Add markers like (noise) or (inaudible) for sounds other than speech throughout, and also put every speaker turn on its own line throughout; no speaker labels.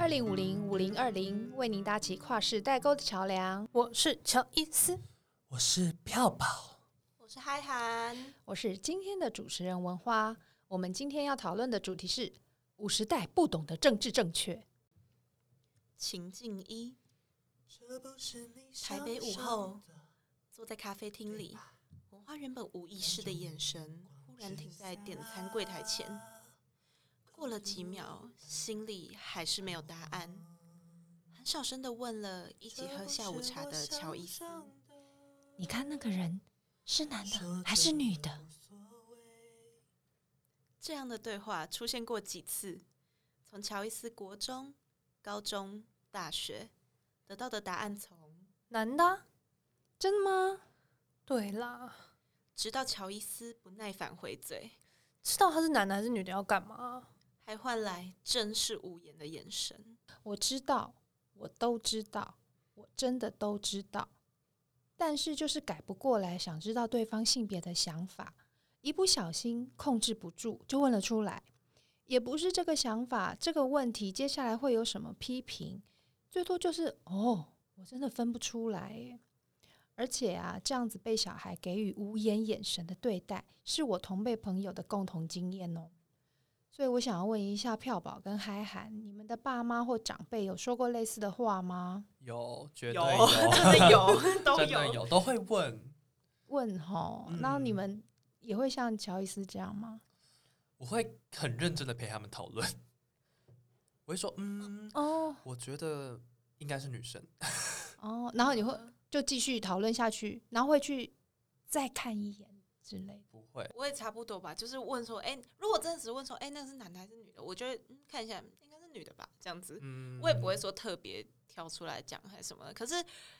二零五零五零二零为您搭起跨世代沟的桥梁。
我是乔伊斯，
我是票宝，
我是嗨涵，
我是今天的主持人文花。我们今天要讨论的主题是五十代不懂的政治正确。
情境一：台北午后，坐在咖啡厅里，文花原本无意识的眼神忽然停在点餐柜台前。过了几秒，心里还是没有答案，很小声的问了一起喝下午茶的乔伊斯：“
你看那个人是男的还是女的？”
这样的对话出现过几次，从乔伊斯国中、高中、大学得到的答案从
男的，
真的吗？
对啦，
直到乔伊斯不耐烦回嘴：“
知道他是男的还是女的要干嘛？”
还换来真是无言的眼神。
我知道，我都知道，我真的都知道，但是就是改不过来，想知道对方性别的想法，一不小心控制不住就问了出来。也不是这个想法，这个问题接下来会有什么批评，最多就是哦，我真的分不出来耶。而且啊，这样子被小孩给予无言眼神的对待，是我同辈朋友的共同经验哦。所以我想要问一下票宝跟嗨涵，你们的爸妈或长辈有说过类似的话吗？
有，绝对有，
有真的有，都有，
真的有，(laughs) 都会问
问吼。然后你们也会像乔伊斯这样吗？
我会很认真的陪他们讨论。我会说，嗯，哦，我觉得应该是女生。(laughs)
哦，然后你会就继续讨论下去，然后会去再看一眼之类的。
会，
我也差不多吧，就是问说，哎，如果真的只是问说，哎，那是男的还是女的？我觉得、嗯、看一下，应该是女的吧，这样子。嗯，我也不会说特别挑出来讲还是什么的。可是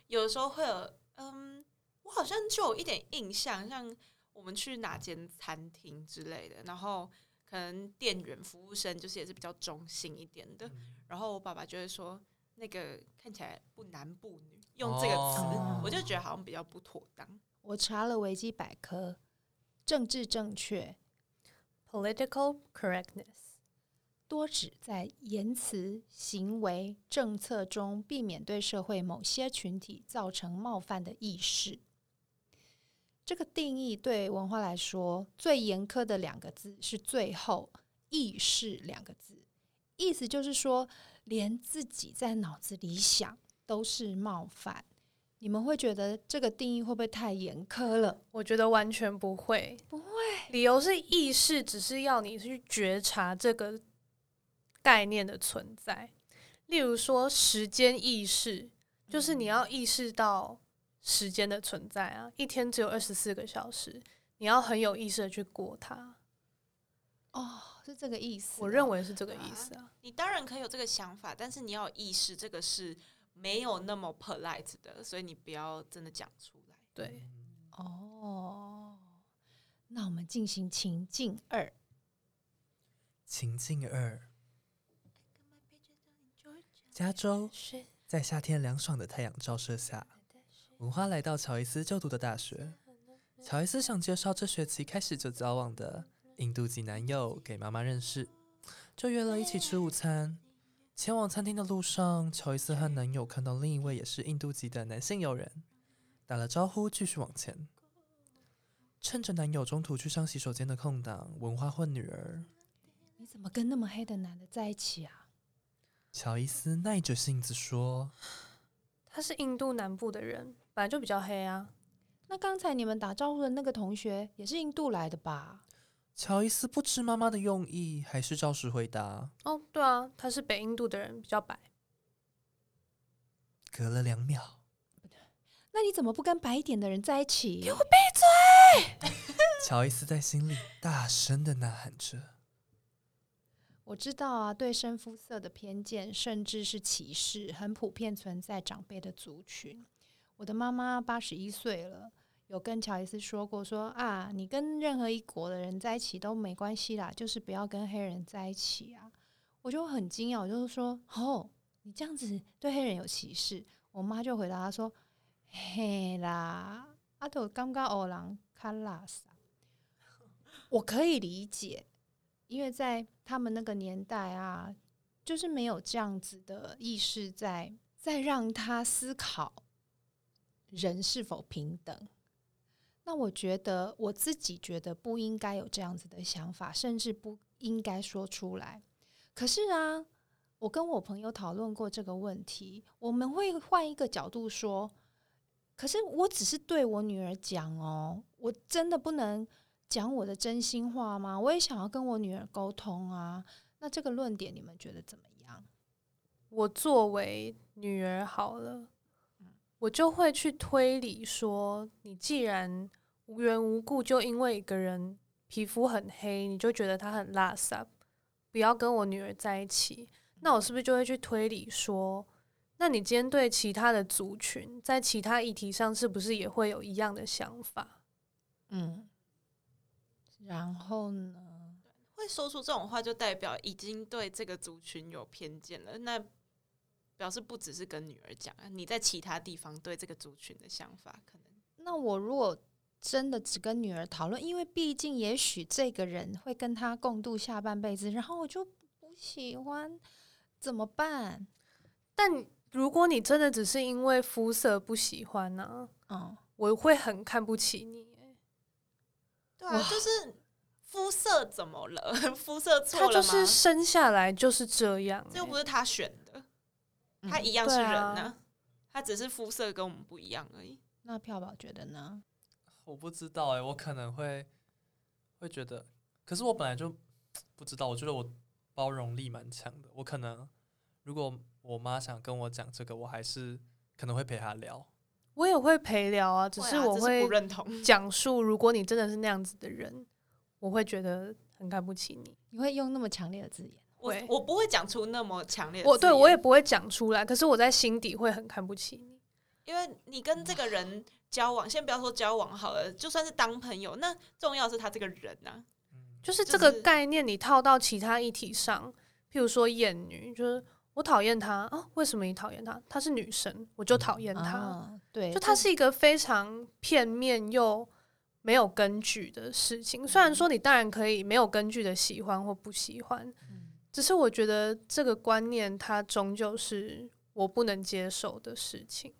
有的时候会有，嗯，我好像就有一点印象，像我们去哪间餐厅之类的，然后可能店员、服务生就是也是比较中性一点的，嗯、然后我爸爸就会说，那个看起来不男不女，用这个词，哦、我就觉得好像比较不妥当。
我查了维基百科。政治正确 （political correctness） 多指在言辞、行为、政策中避免对社会某些群体造成冒犯的意识。这个定义对文化来说最严苛的两个字是最后“意识”两个字，意思就是说，连自己在脑子里想都是冒犯。你们会觉得这个定义会不会太严苛了？
我觉得完全不会，
不会。
理由是意识，只是要你去觉察这个概念的存在。例如说，时间意识，就是你要意识到时间的存在啊。一天只有二十四个小时，你要很有意识的去过它。
哦，是这个意思。
我认为是这个意思啊。
啊，你当然可以有这个想法，但是你要有意识，这个是。没有那么 polite 的，所以你不要真的讲出来。
对，
哦，那我们进行情境二。
情境二，加州在夏天凉爽的太阳照射下，文花来到乔伊斯就读的大学。乔伊斯想介绍这学期开始就交往的印度籍男友给妈妈认识，就约了一起吃午餐。前往餐厅的路上，乔伊斯和男友看到另一位也是印度籍的男性友人，打了招呼，继续往前。趁着男友中途去上洗手间的空档，文化混女儿：“
你怎么跟那么黑的男的在一起啊？”
乔伊斯耐着性子说：“
他是印度南部的人，本来就比较黑啊。
那刚才你们打招呼的那个同学也是印度来的吧？”
乔伊斯不知妈妈的用意，还是照实回答：“
哦，对啊，他是北印度的人，比较白。”
隔了两秒，
那你怎么不跟白一点的人在一起？
给我闭嘴！
乔伊斯在心里大声的呐喊着：“
我知道啊，对深肤色的偏见，甚至是歧视，很普遍存在长辈的族群。我的妈妈八十一岁了。”有跟乔伊斯说过说，啊，你跟任何一国的人在一起都没关系啦，就是不要跟黑人在一起啊。我就很惊讶，我就是说，哦，你这样子对黑人有歧视？我妈就回答他说，嘿啦，阿都刚刚欧郎卡拉萨，我可以理解，因为在他们那个年代啊，就是没有这样子的意识在，在在让他思考人是否平等。那我觉得我自己觉得不应该有这样子的想法，甚至不应该说出来。可是啊，我跟我朋友讨论过这个问题，我们会换一个角度说。可是我只是对我女儿讲哦，我真的不能讲我的真心话吗？我也想要跟我女儿沟通啊。那这个论点你们觉得怎么样？
我作为女儿好了，我就会去推理说，你既然无缘无故就因为一个人皮肤很黑，你就觉得他很垃圾，不要跟我女儿在一起，那我是不是就会去推理说，那你今天对其他的族群，在其他议题上，是不是也会有一样的想法？
嗯，然后呢，
会说出这种话，就代表已经对这个族群有偏见了。那表示不只是跟女儿讲啊，你在其他地方对这个族群的想法，可能。
那我如果真的只跟女儿讨论，因为毕竟也许这个人会跟他共度下半辈子，然后我就不喜欢，怎么办？
但。如果你真的只是因为肤色不喜欢呢？嗯，我会很看不起你。
对啊，就是肤色怎么了？(laughs) 肤色错了吗？
他就是生下来就是这样，
这又不是他选的，他一样是人呢。他只是肤色跟我们不一样而已。
那票宝觉得呢？
我不知道哎，我可能会会觉得，可是我本来就不知道。我觉得我包容力蛮强的，我可能如果。我妈想跟我讲这个，我还是可能会陪她聊。
我也会陪聊啊，只是我会
不认同
讲述。如果你真的是那样子的人，我会觉得很看不起你。
你会用那么强烈的字眼？
我我不会讲出那么强烈的字眼。
我对我也不会讲出来，可是我在心底会很看不起你，
因为你跟这个人交往，先不要说交往好了，就算是当朋友，那重要是他这个人呐、啊。
就是这个概念，你套到其他议题上，譬如说厌女，就是。我讨厌她啊？为什么你讨厌她？她是女生，我就讨厌她。
哦，对，
就她是一个非常片面又没有根据的事情。虽然说你当然可以没有根据的喜欢或不喜欢，只是我觉得这个观念它终究是我不能接受的事情。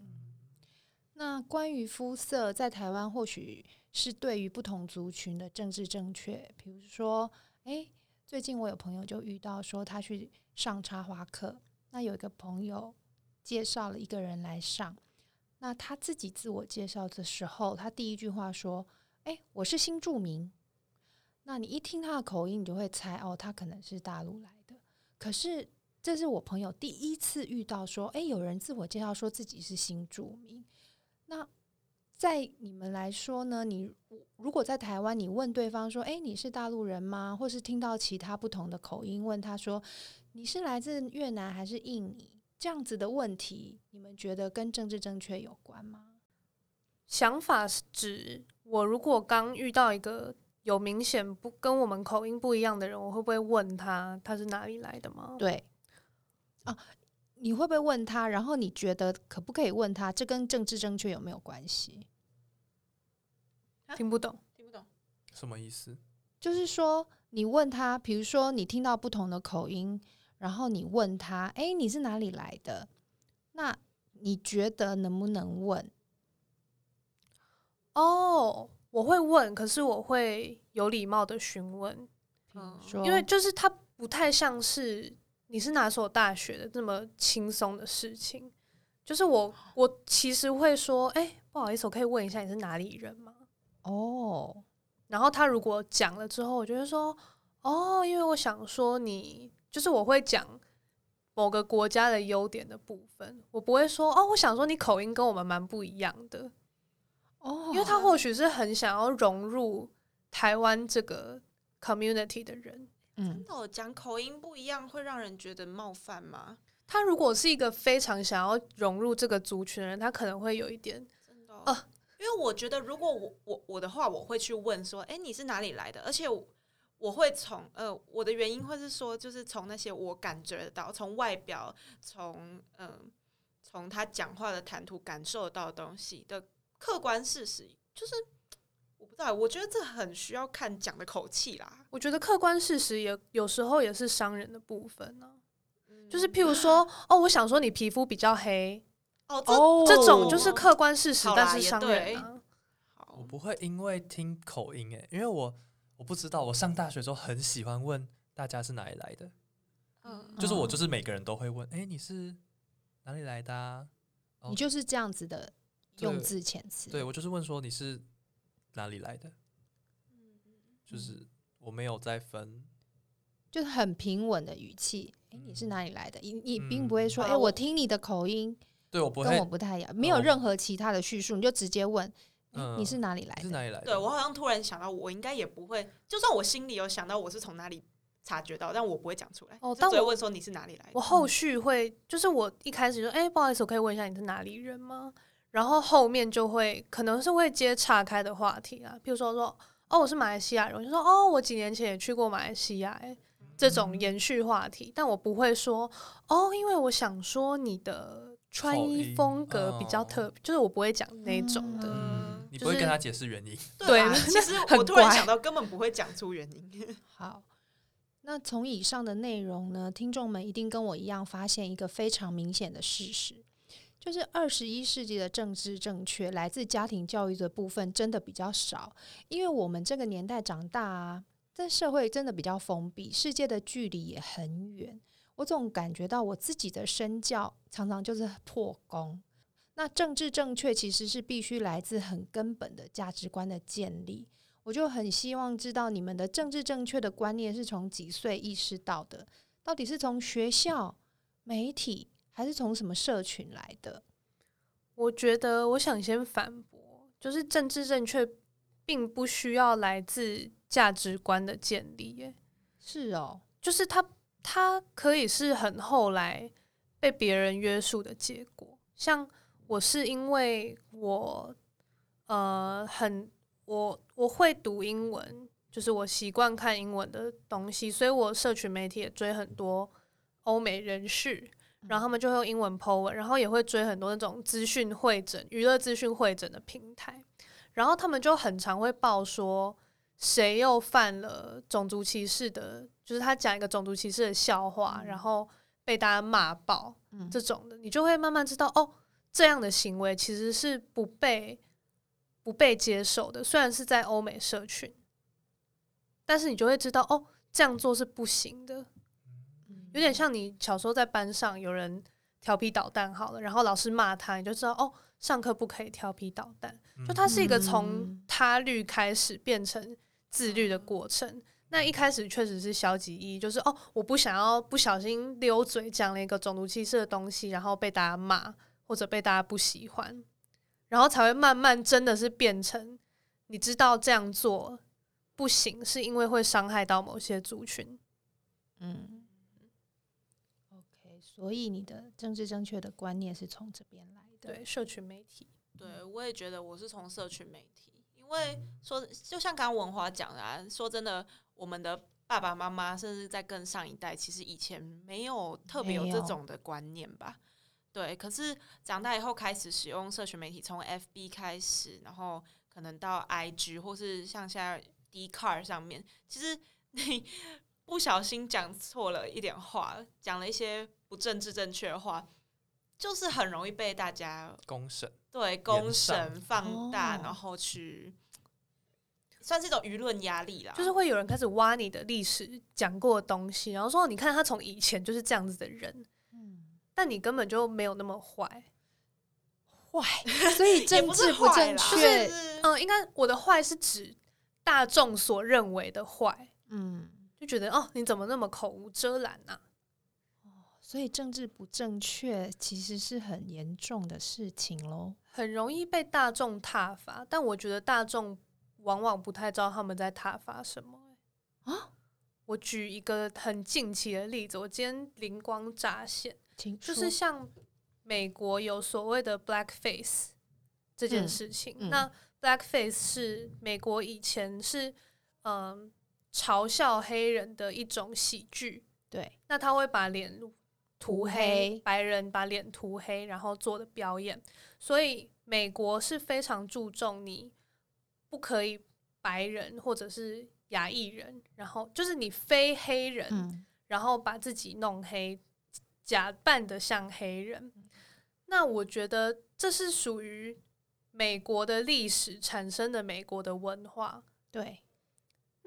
那关于肤色，在台湾或许是对于不同族群的政治正确。比如说，诶，最近我有朋友就遇到说他去。上插花课，那有一个朋友介绍了一个人来上，那他自己自我介绍的时候，他第一句话说：“哎，我是新住民。”那你一听他的口音，你就会猜哦，他可能是大陆来的。可是这是我朋友第一次遇到说，哎，有人自我介绍说自己是新住民。那在你们来说呢？你如果在台湾，你问对方说：“哎，你是大陆人吗？”或是听到其他不同的口音，问他说。你是来自越南还是印尼？这样子的问题，你们觉得跟政治正确有关吗？
想法是指我如果刚遇到一个有明显不跟我们口音不一样的人，我会不会问他他是哪里来的吗？
对，啊，你会不会问他？然后你觉得可不可以问他？这跟政治正确有没有关系？
听不懂，
听不懂，
什么意思？
就是说，你问他，比如说你听到不同的口音。然后你问他：“哎，你是哪里来的？”那你觉得能不能问？
哦，我会问，可是我会有礼貌的询问，
嗯，
因为就是他不太像是你是哪所大学的这么轻松的事情。就是我，我其实会说：“哎，不好意思，我可以问一下你是哪里人吗？”
哦，
然后他如果讲了之后，我就会说：“哦，因为我想说你。”就是我会讲某个国家的优点的部分，我不会说哦，我想说你口音跟我们蛮不一样的哦，因为他或许是很想要融入台湾这个 community 的人。
嗯，那我讲口音不一样会让人觉得冒犯吗？
他如果是一个非常想要融入这个族群的人，他可能会有一点
真的哦，呃，因为我觉得如果我我我的话，我会去问说，哎，你是哪里来的？而且我。我会从呃，我的原因会是说，就是从那些我感觉得到，从外表，从嗯，从他讲话的谈吐感受到的东西的客观事实，就是我不知道，我觉得这很需要看讲的口气啦。
我觉得客观事实也有时候也是伤人的部分呢、啊。就是譬如说，(laughs) 哦，我想说你皮肤比较黑，
哦，
这种就是客观事实，但是伤人啊。
我不会因为听口音诶，因为我我不知道，我上大学时候很喜欢问大家是哪里来的，嗯，就是我就是每个人都会问，哎，你是哪里来的啊？
你就是这样子的用字遣词，
对，我就是问说你是哪里来的，就是我没有在分，
就是很平稳的语气，哎，你是哪里来的？你你并不会说，哎，我听你的口音，
对我不会
跟我不太一样，没有任何其他的叙述，你就直接问。嗯、你是哪里来的？
是哪里来的？
对，我好像突然想到，我应该也不会，就算我心里有想到我是从哪里察觉到，但我不会讲出来。哦，但我会问说你是哪里来的？
我后续会，就是我一开始说哎、欸，不好意思，我可以问一下你是哪里人吗？然后后面就会可能是会接岔开的话题啊，比如说说哦，我是马来西亚人，我就说哦，我几年前也去过马来西亚，哎，这种延续话题，嗯、但我不会说哦，因为我想说你的穿衣风格比较特别，就是我不会讲那种的。嗯
你不会跟他解释原因，
对，其实 (laughs) 我突然想到，根本不会讲出原因。(laughs)
好，那从以上的内容呢，听众们一定跟我一样发现一个非常明显的事实，就是二十一世纪的政治正确来自家庭教育的部分真的比较少，因为我们这个年代长大啊，这社会真的比较封闭，世界的距离也很远。我总感觉到我自己的身教常常就是破功。那政治正确其实是必须来自很根本的价值观的建立。我就很希望知道你们的政治正确的观念是从几岁意识到的？到底是从学校、媒体，还是从什么社群来的？
我觉得，我想先反驳，就是政治正确并不需要来自价值观的建立。耶，
是哦，
就是它，它可以是很后来被别人约束的结果，像。我是因为我，呃，很我我会读英文，就是我习惯看英文的东西，所以我社群媒体也追很多欧美人士，然后他们就会用英文 po 文，然后也会追很多那种资讯会诊、娱乐资讯会诊的平台，然后他们就很常会报说谁又犯了种族歧视的，就是他讲一个种族歧视的笑话，然后被大家骂爆，这种的，你就会慢慢知道哦。这样的行为其实是不被不被接受的，虽然是在欧美社群，但是你就会知道哦，这样做是不行的。有点像你小时候在班上有人调皮捣蛋好了，然后老师骂他，你就知道哦，上课不可以调皮捣蛋。就它是一个从他律开始变成自律的过程。那一开始确实是消极意义，就是哦，我不想要不小心溜嘴讲了一个种族歧视的东西，然后被大家骂。或者被大家不喜欢，然后才会慢慢真的是变成，你知道这样做不行，是因为会伤害到某些族群。
嗯，OK，所以你的政治正确的观念是从这边来的。
对，社群媒体。
对，我也觉得我是从社群媒体，因为说就像刚刚文华讲的啊，说真的，我们的爸爸妈妈甚至在更上一代，其实以前没有特别有这种的观念吧。对，可是长大以后开始使用社群媒体，从 FB 开始，然后可能到 IG 或是像现在 Dcard 上面，其实你 (laughs) 不小心讲错了一点话，讲了一些不政治正确的话，就是很容易被大家
公审。
对，公审放大，然后去算是一种舆论压力啦。
就是会有人开始挖你的历史讲过的东西，然后说你看他从以前就是这样子的人。嗯但你根本就没有那么坏，
坏，所以政治不正确。
就是，嗯，应该我的坏是指大众所认为的坏，
嗯，
就觉得哦，你怎么那么口无遮拦呢？
哦，所以政治不正确其实是很严重的事情喽，
很容易被大众挞伐。但我觉得大众往往不太知道他们在挞伐什么。啊，我举一个很近期的例子，我今天灵光乍现。就是像美国有所谓的 blackface 这件事情，嗯嗯、那 blackface 是美国以前是嗯嘲笑黑人的一种喜剧，
对，
那他会把脸涂黑，黑白人把脸涂黑，然后做的表演，所以美国是非常注重你不可以白人或者是亚裔人，然后就是你非黑人，嗯、然后把自己弄黑。假扮的像黑人。那我觉得这是属于美国的历史产生的美国的文化。
对。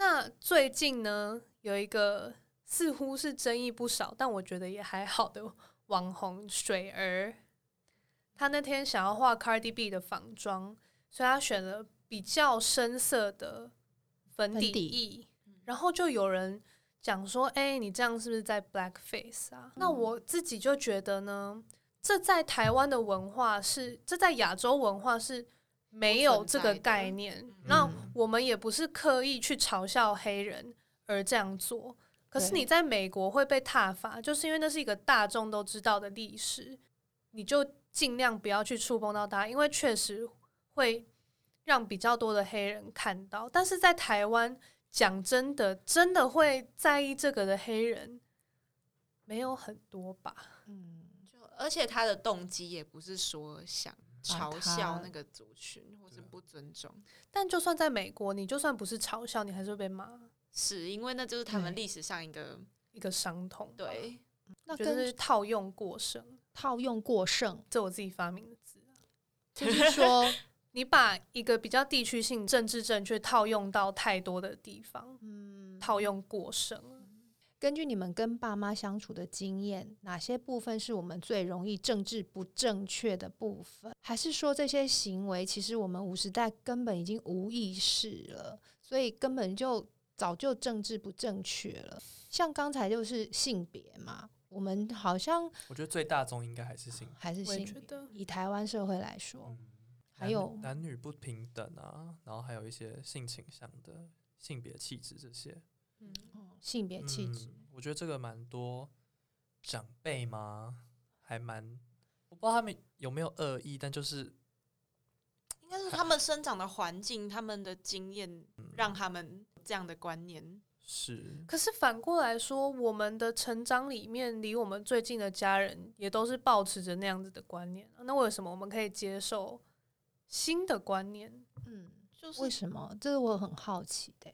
那最近呢，有一个似乎是争议不少，但我觉得也还好的网红水儿，她那天想要画 Cardi B 的仿妆，所以她选了比较深色的粉底液，然后就有人讲说：“哎、欸，你这样是不是在 Blackface 啊？”嗯、那我自己就觉得呢，这在台湾的文化是，这在亚洲文化是。没有这个概念，那我们也不是刻意去嘲笑黑人而这样做。可是你在美国会被挞伐，就是因为那是一个大众都知道的历史，你就尽量不要去触碰到它，因为确实会让比较多的黑人看到。但是在台湾，讲真的，真的会在意这个的黑人没有很多吧？
嗯，就而且他的动机也不是说想。嘲笑那个族群，或是不尊重。
但就算在美国，你就算不是嘲笑，你还是会被骂。
是因为那就是他们历史上一个
一个伤痛。
对，
那就是套用过剩。
套用过剩，
这我自己发明的字。
就是说，(laughs)
你把一个比较地区性政治正确套用到太多的地方，嗯，套用过剩。
根据你们跟爸妈相处的经验，哪些部分是我们最容易政治不正确的部分？还是说这些行为其实我们五十代根本已经无意识了，所以根本就早就政治不正确了？像刚才就是性别嘛，我们好像
我觉得最大宗应该还是性，
还是性别。以台湾社会来说，
嗯、
还有
男女不平等啊，然后还有一些性倾向的性别气质这些。
嗯，性别气质，
我觉得这个蛮多长辈吗？还蛮，我不知道他们有没有恶意，但就是
应该是他们生长的环境、他们的经验，让他们这样的观念
是。
可是反过来说，我们的成长里面，离我们最近的家人也都是保持着那样子的观念。那为什么我们可以接受新的观念？
嗯，就是为什么？这是我很好奇的。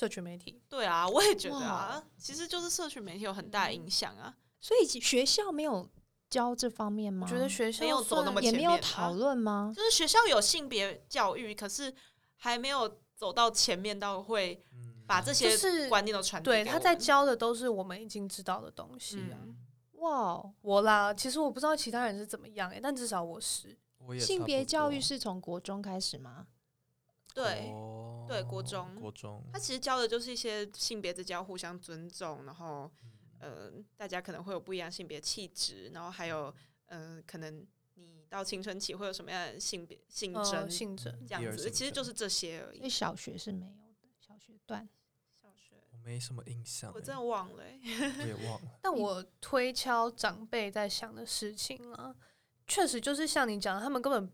社群媒体，
对啊，我也觉得啊，其实就是社群媒体有很大影响啊。
所以学校没有教这方面吗？
我觉得学校
没有走那么前面，
也没有讨论吗？
就是学校有性别教育，可是还没有走到前面到会把这些观念都传递。
对，他在教的都是我们已经知道的东西啊。
哇，
我啦，其实我不知道其他人是怎么样哎，但至少我是。
性别教育是从国中开始吗？
对，对，国中，
国中，
他其实教的就是一些性别之间互相尊重，然后，呃，大家可能会有不一样性别气质，然后还有，呃，可能你到青春期会有什么样的性别性征、
性征
这样子，其实就是这些而已。
因为小学是没有的，小学段，
小学
我没什么印象，
我真的忘了，
我也忘了。(laughs)
但我推敲长辈在想的事情啊，确实就是像你讲的，他们根本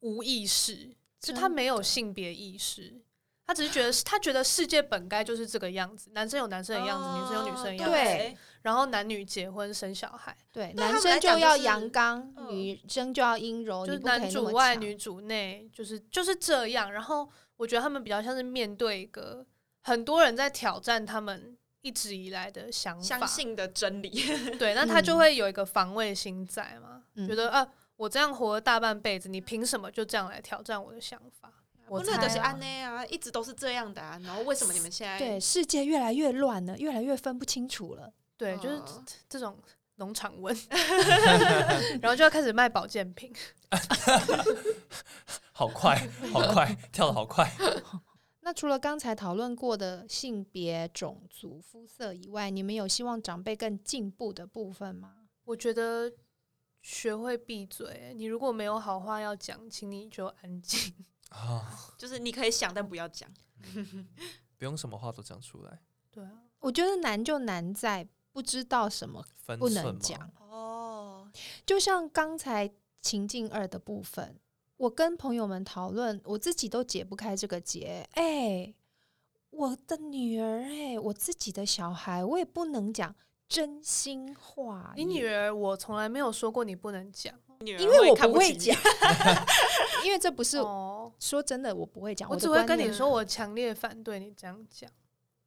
无意识。就他没有性别意识，他只是觉得他觉得世界本该就是这个样子，男生有男生的样子，女生有女生的样子。
对，
然后男女结婚生小孩，
对，男生就要阳刚，女生就要阴柔，
就是男主外女主内，就是就是这样。然后我觉得他们比较像是面对一个很多人在挑战他们一直以来的想法、
相信的真理。(laughs)
对，那他就会有一个防卫心在嘛，觉得啊。我这样活了大半辈子，你凭什么就这样来挑战我的想法？
我觉得是安内啊，一直都是这样的啊。然后为什么你们现在
对世界越来越乱了，越来越分不清楚了？
对，就是这种农场文，(laughs) 然后就要开始卖保健品。(laughs)
好快，好快，跳的好快。(laughs)
那除了刚才讨论过的性别、种族、肤色以外，你们有希望长辈更进步的部分吗？
我觉得。学会闭嘴，你如果没有好话要讲，请你就安静。(laughs)
啊，(laughs)
就是你可以想，但不要讲，
不用什么话都讲出来。(laughs)
对啊，
我觉得难就难在不知道什么不能讲。哦，就像刚才情境二的部分，我跟朋友们讨论，我自己都解不开这个结。哎、欸，我的女儿、欸，哎，我自己的小孩，我也不能讲。真心话，
你女儿我从来没有说过你不能讲，
因为我不会讲，(laughs) 因为这不是说真的，我不会讲，
我只会跟你说我强烈反对你这样讲，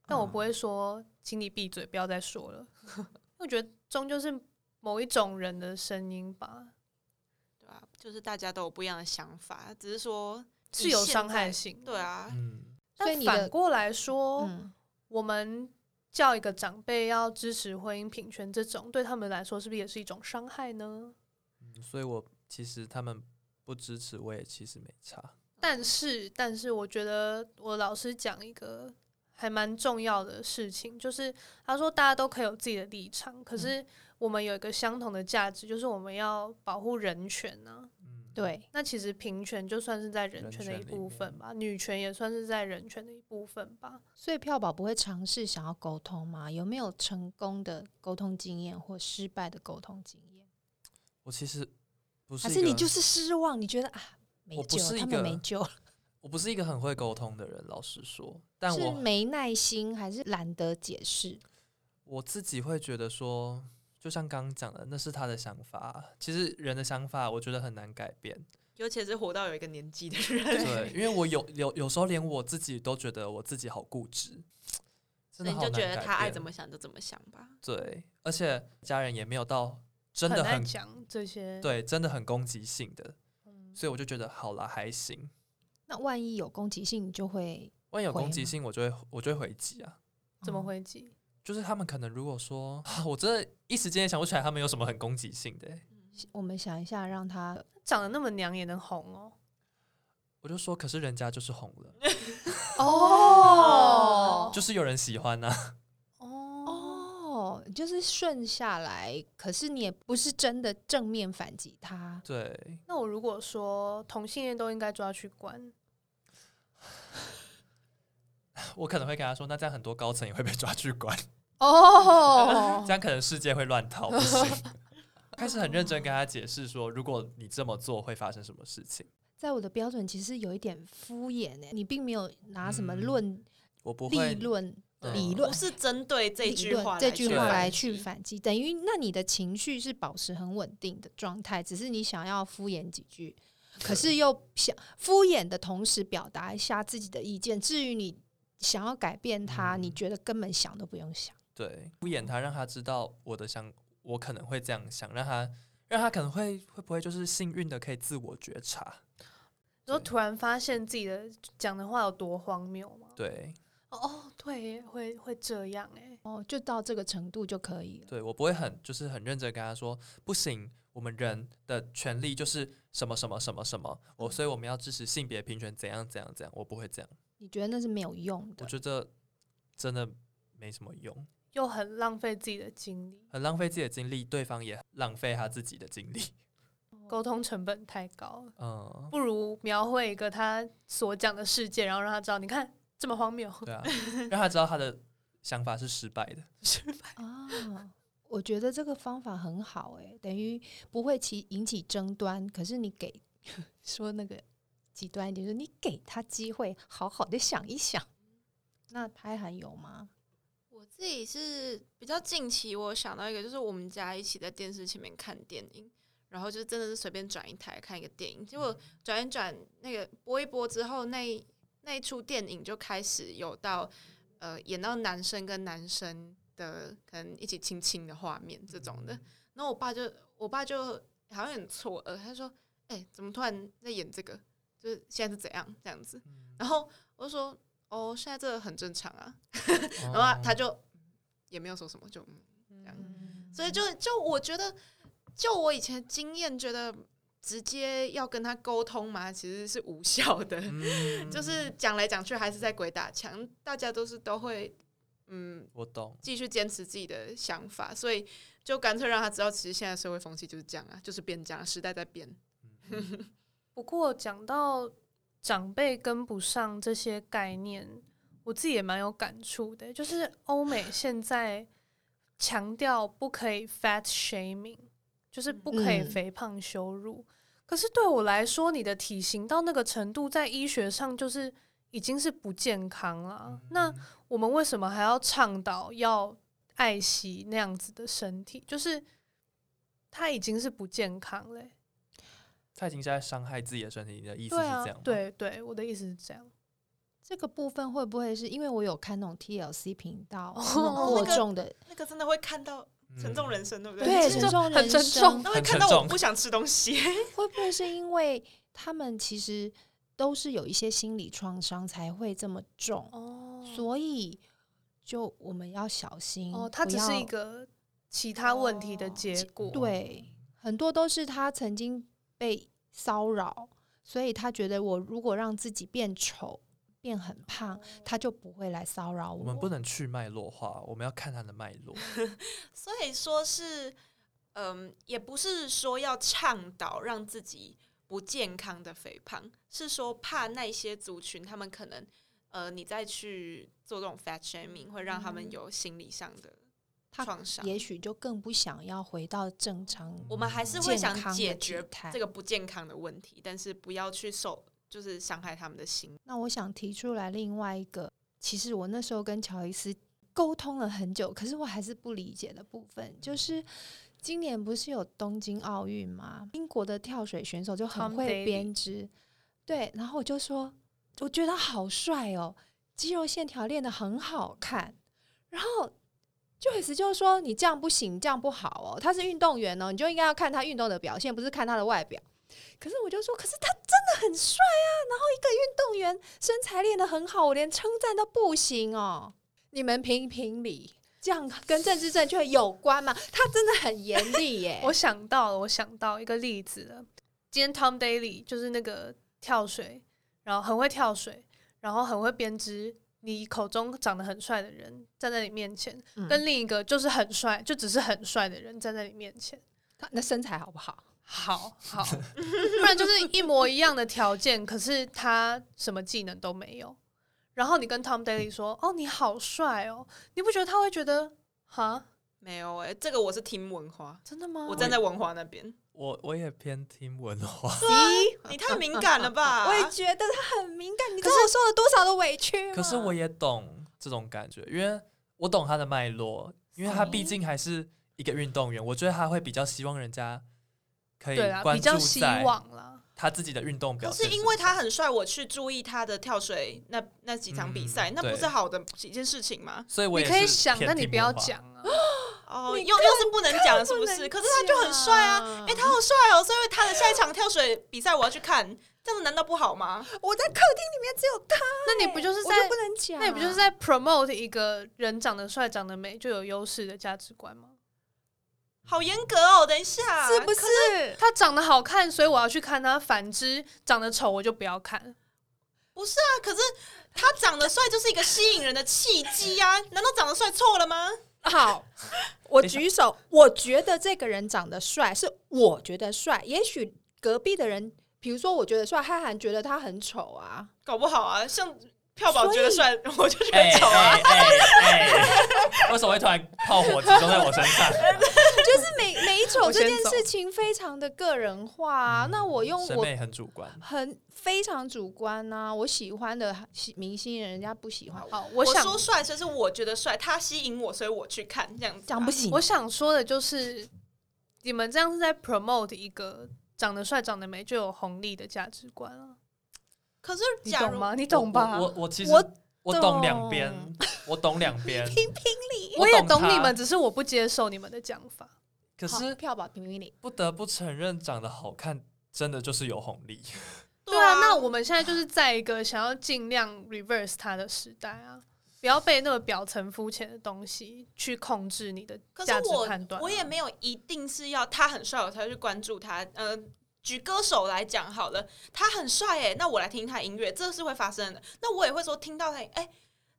但我不会说请你闭嘴，不要再说了。(laughs) 我觉得终究是某一种人的声音吧，
对啊，就是大家都有不一样的想法，只是说
是有伤害性，
对啊，
嗯。
但反过来说，
嗯、
我们叫一个长辈要支持婚姻平权，这种对他们来说是不是也是一种伤害呢？
嗯，所以我其实他们不支持，我也其实没差。
但是，但是我觉得我老师讲一个还蛮重要的事情，就是他说大家都可以有自己的立场，可是我们有一个相同的价值，就是我们要保护人权呢、啊。
对，
那其实平权就算是在人权的一部分吧，女权也算是在人权的一部分吧。
所以票宝不会尝试想要沟通吗？有没有成功的沟通经验或失败的沟通经验？
我其实不是，
还是你就是失望？你觉得啊，没救，他们没救了。(laughs)
我不是一个很会沟通的人，老实说，但我是
没耐心还是懒得解释？
我自己会觉得说。就像刚刚讲的，那是他的想法。其实人的想法，我觉得很难改变，
尤其是活到有一个年纪的人。
对，因为我有有有时候连我自己都觉得我自己好固执，真的好难改变。
你就觉得他爱怎么想就怎么想吧。
对，而且家人也没有到真的很
讲这些，
对，真的很攻击性的，所以我就觉得好了，还行。
那万一有攻击性，就会？
万一有攻击性，我就会我就会回击啊。
怎么回击？
就是他们可能如果说，(laughs) 我真的一时间也想不起来他们有什么很攻击性的。
我们想一下，让他
长得那么娘也能红哦。
我就说，可是人家就是红了。(laughs)
哦，
就是有人喜欢呐。(laughs)
哦，就是顺下来，可是你也不是真的正面反击他。
对。
那我如果说同性恋都应该抓去关。
我可能会跟他说，那这样很多高层也会被抓去关 (laughs)
哦，
这样可能世界会乱套，不行。(laughs) 开始很认真跟他解释说，如果你这么做会发生什么事情。
在我的标准其实有一点敷衍诶，你并没有拿什么论，
嗯、我不会
立论理论，
不是针对这句话
这句话来去反击，等于那你的情绪是保持很稳定的状态，只是你想要敷衍几句，可是又想敷衍的同时表达一下自己的意见。至于你。想要改变他，嗯，你觉得根本想都不用想。
对，敷衍他，让他知道我的想，我可能会这样想，让他，让他可能会会不会就是幸运的可以自我觉察，
然后突然发现自己的讲的话有多荒谬吗？
对，
哦，对，会会这样哎，
哦，就到这个程度就可以了。
对，我不会很就是很认真跟他说，不行，我们人的权利就是什么什么什么什么，我所以我们要支持性别平权，怎样怎样怎样，我不会这样。
你觉得那是没有用的？
我觉得真的没什么用，
又很浪费自己的精力，
很浪费自己的精力，对方也浪费他自己的精力，(laughs)
沟通成本太高了。
嗯，
不如描绘一个他所讲的世界，然后让他知道，你看这么荒谬。
对啊，让他知道他的想法是失败的，(laughs)
失败
啊。哦，我觉得这个方法很好，欸，哎，等于不会起引起争端。可是你给 (laughs) 说那个。极端一点，就是你给他机会，好好的想一想。那他还有吗？
我自己是比较近期，我想到一个，就是我们家一起在电视前面看电影，然后就真的是随便转一台看一个电影，结果转一转那个播一播之后，那那一出电影就开始有到呃演到男生跟男生的可能一起亲亲的画面这种的，然后我爸就我爸就好像很错愕，他说：“哎、欸，怎么突然在演这个？”就是现在是怎样这样子，然后我就说哦，现在这个很正常啊，(laughs) 然后他就也没有说什么，就这样，所以就就我觉得，就我以前经验，觉得直接要跟他沟通嘛，其实是无效的，(laughs) 就是讲来讲去还是在鬼打墙，大家都是都会嗯，
我懂，
继续坚持自己的想法，所以就干脆让他知道，其实现在社会风气就是这样啊，就是变这样，时代在变。(laughs)
不过讲到长辈跟不上这些概念，我自己也蛮有感触的。就是欧美 (sighs) 现在强调不可以 fat shaming，就是不可以肥胖羞辱。嗯。可是对我来说，你的体型到那个程度，在医学上就是已经是不健康了。那我们为什么还要倡导要爱惜那样子的身体？就是它已经是不健康了。
他已经在伤害自己的身体，你的意思是这样？
对、啊、对对，我的意思是这样。
这个部分会不会是因为我有看那种 TLC 频道，(laughs) 过重的、
哦那个、那个真的会看到沉重人生，对不对？
对，
沉
重人生。
那会看到我不想吃东西，(laughs)
会不会是因为他们其实都是有一些心理创伤才会这么重？
哦，
所以就我们要小心
哦，它只是一个其他问题的结果。
哦、对，很多都是他曾经被骚扰，所以他觉得我如果让自己变丑。变很胖，他就不会来骚扰我。
我们不能去脉络化，我们要看他的脉络。(laughs)
所以说是，嗯，也不是说要倡导让自己不健康的肥胖，是说怕那些族群，他们可能，呃，你再去做这种 fat shaming，会让他们有心理上的创伤，
也许就更不想要回到正常。
我们还是会想解决这个不健康的问题，但是不要去受。就是伤害他们的心。
那我想提出来另外一个，其实我那时候跟乔伊斯沟通了很久，可是我还是不理解的部分，就是今年不是有东京奥运吗？英国的跳水选手就很会编织，对，然后我就说，我觉得好帅哦，肌肉线条练得很好看。然后 Joyce 就说，你这样不行，这样不好哦，他是运动员哦，你就应该要看他运动的表现，不是看他的外表。可是我就说，可是他真的很帅啊！然后一个运动员身材练得很好，我连称赞都不行哦。你们评评理，这样跟政治正确有关吗？他真的很严厉耶。(laughs)
我想到了，我想到一个例子了。今天 Tom Daly 就是那个跳水，然后很会跳水，然后很会编织。你口中长得很帅的人站在你面前，嗯、跟另一个就是很帅，就只是很帅的人站在你面前，
他那身材好不好？
好好，(laughs) 不然就是一模一样的条件，可是他什么技能都没有。然后你跟 Tom Daley 说：“哦，你好帅哦！”你不觉得他会觉得？哈，
没有哎、欸，这个我是听文化，
真的吗？
我站在文化那边，
我我也偏听文化。
你太敏感了吧？(laughs)
我也觉得他很敏感。你知道我受了多少的委屈？
可是我也懂这种感觉，因为我懂他的脉络，因为他毕竟还是一个运动员。我觉得他会比较希望人家。可以关注在他自己的运动表现。
可是因为他很帅，我去注意他的跳水那那几场比赛，嗯，那不是好的一件事情吗？
所以我也
你可以想，那你不要讲啊。
哦，又又是不能讲，是不是？可是他就很帅啊！哎，欸，他好帅哦！所以他的下一场跳水比赛我要去看，这样子难道不好吗？
我在客厅里面只有他，欸，
那你不就是在不能讲？那你不就是在 promote 一个人长得帅、长得美就有优势的价值观吗？
好严格哦！等一下，
是不是，是
他长得好看，所以我要去看他？反之，长得丑我就不要看。
不是啊，可是他长得帅就是一个吸引人的契机啊！难道长得帅错了吗？
好，(laughs) 我举手，我觉得这个人长得帅，是我觉得帅。也许隔壁的人，比如说我觉得帅，汉涵觉得他很丑啊，
搞不好啊，像。票宝觉得帅，我就觉得丑啊！
为、欸欸欸、什么会突然炮火集中在我身上？(laughs)
就是美美丑这件事情非常的个人化、啊。那我用我
审美很主观，
很非常主观呐、啊。我喜欢的明星人家不喜欢。
好，我想我说帅，所以是我觉得帅，他吸引我，所以我去看这样子。
这样不行。
我想说的就是，你们这样是在 promote 一个长得帅、长得美就有红利的价值观啊。
可是，
你懂吗？你懂吧？
我我，我其实我懂，我懂两边，我懂两边。(laughs)
评评理，
我也懂你们，只是我不接受你们的讲法。
可是
票吧评评理，
不得不承认，长得好看真的就是有红利。(laughs)
对啊，那我们现在就是在一个想要尽量 reverse 它的时代啊，不要被那个表层肤浅的东西去控制你的价值判断啊。
我也没有一定是要他很帅我才会去关注他，呃。举歌手来讲好了，他很帅哎，那我来听他音乐，这是会发生的。那我也会说听到他，哎、欸，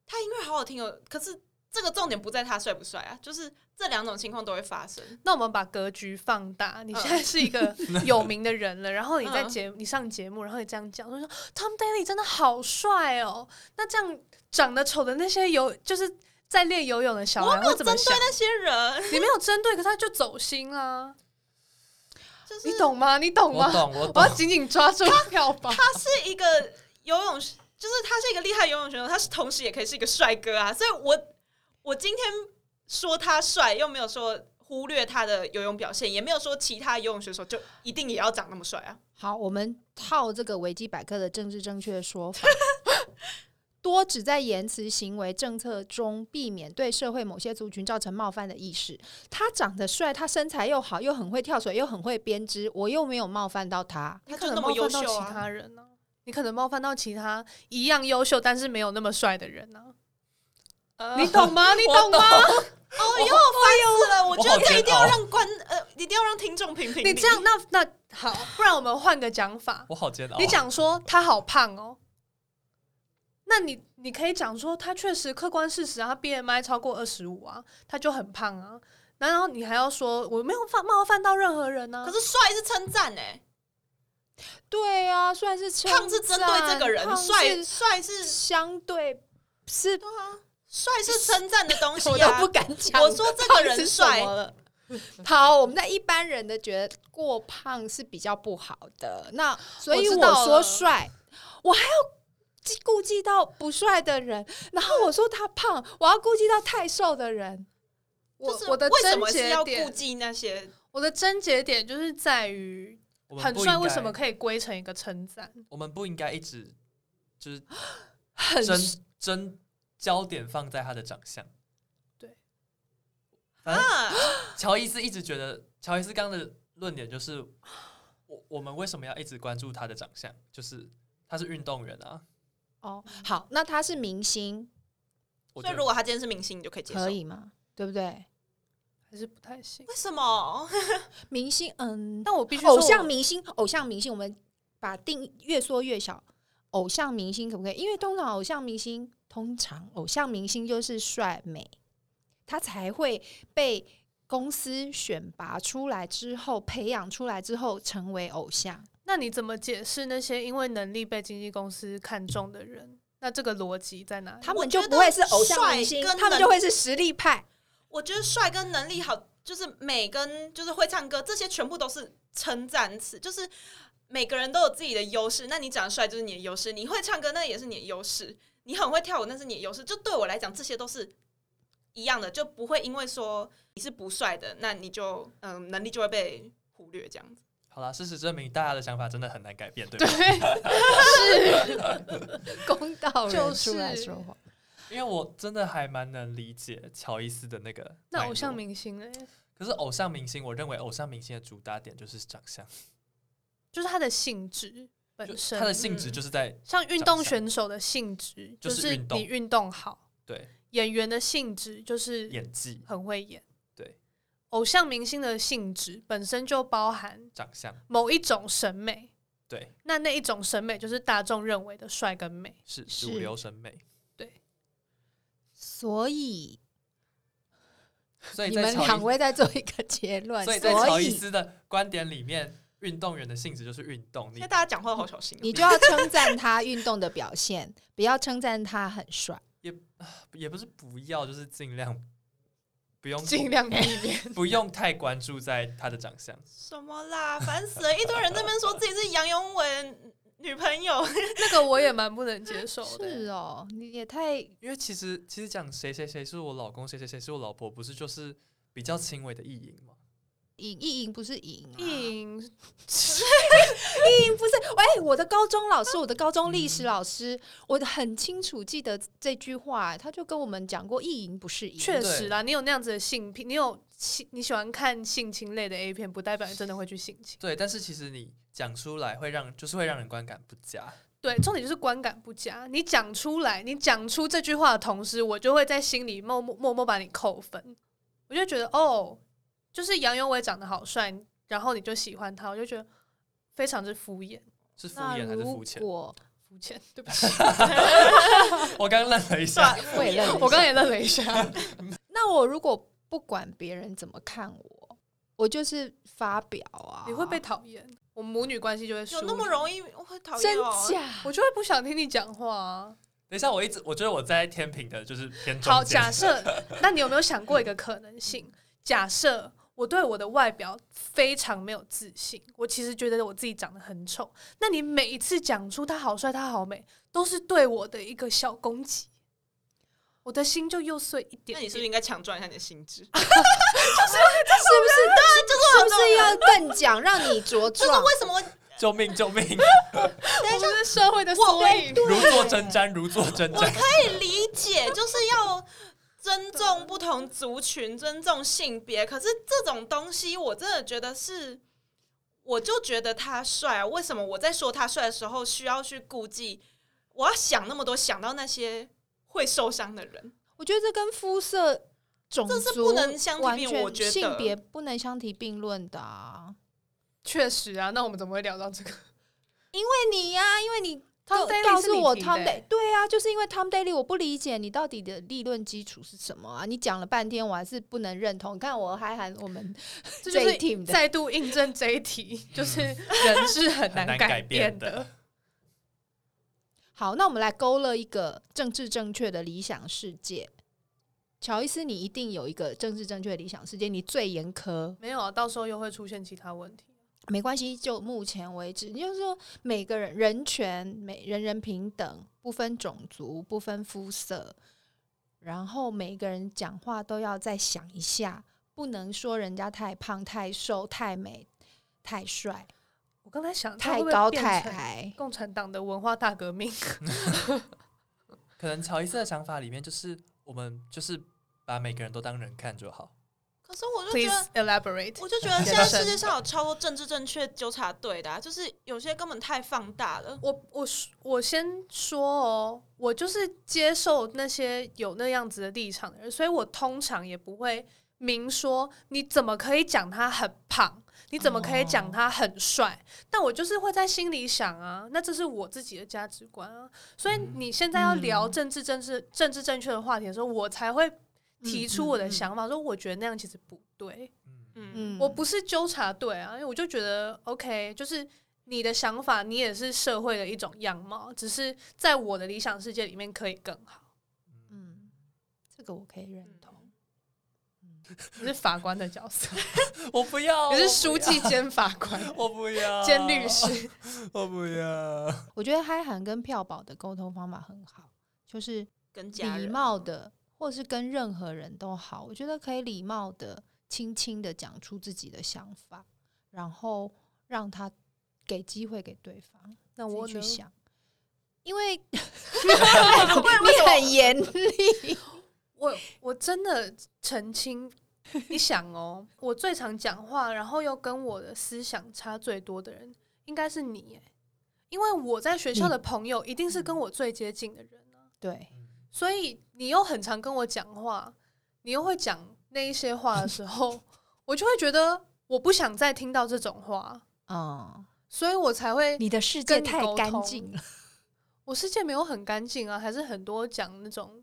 他音乐好好听哦。可是这个重点不在他帅不帅啊，就是这两种情况都会发生。
那我们把格局放大，你现在是一个有名的人了，然后你在节你上节目，然后你这样讲，就说 Tom Daley 真的好帅哦。那这样长得丑的那些游，就是在练游泳的小孩会怎么想？
针对那些人，
你没有针对，可是他就走心了。你懂吗？你懂吗？
我懂，我懂。
我要紧紧抓住票宝。
他是一个游泳，就是他是一个厉害游泳选手，他是同时也可以是一个帅哥啊。所以我我今天说他帅，又没有说忽略他的游泳表现，也没有说其他游泳选手就一定也要长那么帅啊。
好，我们套这个维基百科的政治正确的说法。(laughs) 多只在言辞、行为、政策中避免对社会某些族群造成冒犯的意识。他长得帅，他身材又好，又很会跳水，又很会编织，我又没有冒犯到他。
他可能冒犯到其他人呢、啊？你可能冒犯到其他一样优秀但是没有那么帅的人呢、啊？你懂吗？(laughs) 你懂吗？(laughs)
哦哟，烦死了！我觉得这一定要让观呃，一定要让听众评评。
你这样，那那好，不然我们换个讲法。
我好煎熬。
你讲说他好胖哦。那你你可以讲说，他确实客观事实啊，他 BMI 超过二十五啊，他就很胖啊。然后你还要说我没有犯冒犯到任何人呢、啊？
可是帅是称赞哎，
对啊，帅是称
胖是针对这个人，帅帅是
相对是
对啊，帅是称赞的东西、啊，
我都不敢讲。
我说这个人帅，
好，我们在一般人的觉得过胖是比较不好的，那所以我说帅，我，我还要。顾忌到不帅的人，然后我说他胖，我要顾忌到太瘦的人。
我我的症结点
要顾忌那些，
我的症结点就是在于很帅为什么可以归成一个称赞？
我们不应该一直就是很真真焦点放在他的长相。
对，
反正乔伊斯一直觉得，乔伊斯刚刚的论点就是，我我们为什么要一直关注他的长相？就是他是运动员啊。
哦，好，那他是明星，
所以如果他今天是明星，你就可以接受，
可以吗？对不对？
还是不太行？
为什么？(laughs)
明星，嗯，
但我必须
偶像明星，偶像明星，我们把定越缩越小。偶像明星可不可以？因为通常偶像明星，通常偶像明星就是帅美，他才会被公司选拔出来之后，培养出来之后成为偶像。
那你怎么解释那些因为能力被经纪公司看中的人？那这个逻辑在哪里？
他们就不会是偶像明星，他们就会是实力派。
我觉得帅跟能力好，就是美跟就是会唱歌，这些全部都是称赞词。就是每个人都有自己的优势，那你长得帅就是你的优势，你会唱歌那也是你的优势，你很会跳舞那是你的优势。就对我来讲，这些都是一样的，就不会因为说你是不帅的，那你就嗯能力就会被忽略这样子。
好了，事实证明，大家的想法真的很难改变，对吧？
对，
是 (laughs) 公道人出来说话。
因为我真的还蛮能理解乔伊斯的那个。
那偶像明星呢？
可是偶像明星，我认为偶像明星的主打点就是长相，
就是他的性质本身。
他的性质就是在
像运动选手的性质，就是你运动好。
对，
演员的性质就是
演技
很会演。偶像明星的性质本身就包含
长相
某一种审美，
对，
那那一种审美就是大众认为的帅跟美，
是主流审美，
对。
所以，
所以
你们两位在做一个结论。
所以在乔伊斯的观点里面，运动员的性质就是运动。
现在大家讲话好小心，
你就要称赞他运动的表现，不要称赞他很帅。(laughs)
也也不是不要，就是尽量。不用
尽量避 (laughs) 免，
不用太关注在他的长相。
什么啦，烦死了！一堆人这边说自己是杨永文女朋友，(laughs)
那个我也蛮不能接受的。
是哦，你也太……因
为其实其实讲谁谁谁是我老公，谁谁谁是我老婆，不是就是比较轻微的意淫吗？
意意淫不是淫，
意淫，(laughs)
意淫不是。喂，我的高中老师，我的高中历史老师，嗯、我很清楚记得这句话，他就跟我们讲过，意淫不是淫。
确实啦，你有那样子的性癖，你有性，你喜欢看性侵类的 A 片，不代表你真的会去性侵。
对，但是其实你讲出来会让，就是会让人观感不佳。
对，重点就是观感不佳。你讲出来，你讲出这句话的同时，我就会在心里默默默默把你扣分。我就觉得哦。就是杨永伟长得好帅，然后你就喜欢他，我就觉得非常之敷衍。
是敷衍还是肤浅？
肤 (laughs) 浅，对不起。(laughs)
我刚愣了一下，
我也愣，
我刚也愣了一下。(laughs)
那我如果不管别人怎么看我，我就是发表啊，
你会被讨厌。我母女关系就会
有那么容易会讨厌？
真假？
我就会不想听你讲话啊。
等一下，我一直我觉得我在天平的就是偏。
好，假设，那你有没有想过一个可能性？假设。我对我的外表非常没有自信，我其实觉得我自己长得很丑。那你每一次讲出他好帅、他好美，都是对我的一个小攻击，我的心就又碎一点点。
那你是不是应该强壮一下你的心智？(laughs)
就是，这是不是？对，就是是不是要更讲，让你茁壮？
就是为什么？(laughs)
救命！救命！
等一下，
是社会的缩影，
如坐针毡，如坐针毡。
我可以理解，就是要尊重不同族群，尊重性别。可是这种东西，我真的觉得是，我就觉得他帅啊。为什么我在说他帅的时候，需要去顾忌？我要想那么多，想到那些会受伤的人。
我觉得这跟肤色、种族
这是不能相提并论，我觉得
性别不能相提并论的啊。
确实啊，那我们怎么会聊到这个？
因为你呀、啊，因为你告
Tom Daley
告诉我
是你提的
Tom Daley，对啊，就是因为 Tom Daley，我不理解你到底的立论基础是什么啊？你讲了半天，我还是不能认同。你看我还喊我们 (laughs) 这一 team
再度印证这一题，(laughs) 就是人是很难改变的。(laughs)
好，那我们来勾勒一个政治正确的理想世界。乔伊斯，你一定有一个政治正确的理想世界，你最严苛。
没有啊，到时候又会出现其他问题。
没关系，就目前为止，就是说每个人人权，每人人平等，不分种族，不分肤色，然后每个人讲话都要再想一下，不能说人家太胖、太瘦、太美、太帅。
我刚才想
太高太矮，
共产党的文化大革命。(laughs)
可能乔伊斯的想法里面就是，我们就是把每个人都当人看就好。
可是我就觉得
，Please elaborate，
我就觉得现在世界上有超多政治正确纠察队的、啊，就是有些根本太放大了。
我我我先说哦，我就是接受那些有那样子的立场的人，所以我通常也不会明说你怎么可以讲他很胖，你怎么可以讲他很帅，哦、但我就是会在心里想啊，那这是我自己的价值观啊。所以你现在要聊政治政治政治正确的话题的时候，我才会。提出我的想法，说我觉得那样其实不对。嗯嗯，我不是纠察队啊，因为我就觉得 OK，就是你的想法，你也是社会的一种样貌，只是在我的理想世界里面可以更好。
嗯，这个我可以认同。(laughs)
你是法官的角色，(laughs)
我不要。
你是书记兼法官，(laughs)
我不要。
兼律师，
我不要。
我觉得嗨涵跟票宝的沟通方法很好，就是
跟
礼貌的。或是跟任何人都好，我觉得可以礼貌的、轻轻的讲出自己的想法，然后让他给机会给对方。那我去想，因为 (laughs) 你很严厉，(laughs)
我我真的澄清，你想哦，我最常讲话，然后又跟我的思想差最多的人，应该是你耶，因为我在学校的朋友一定是跟我最接近的人啊。
对。
所以你又很常跟我讲话，你又会讲那一些话的时候，(laughs) 我就会觉得我不想再听到这种话，
嗯，
所以我才会。
你的世界太干净了，(laughs)
我世界没有很干净啊，还是很多讲那种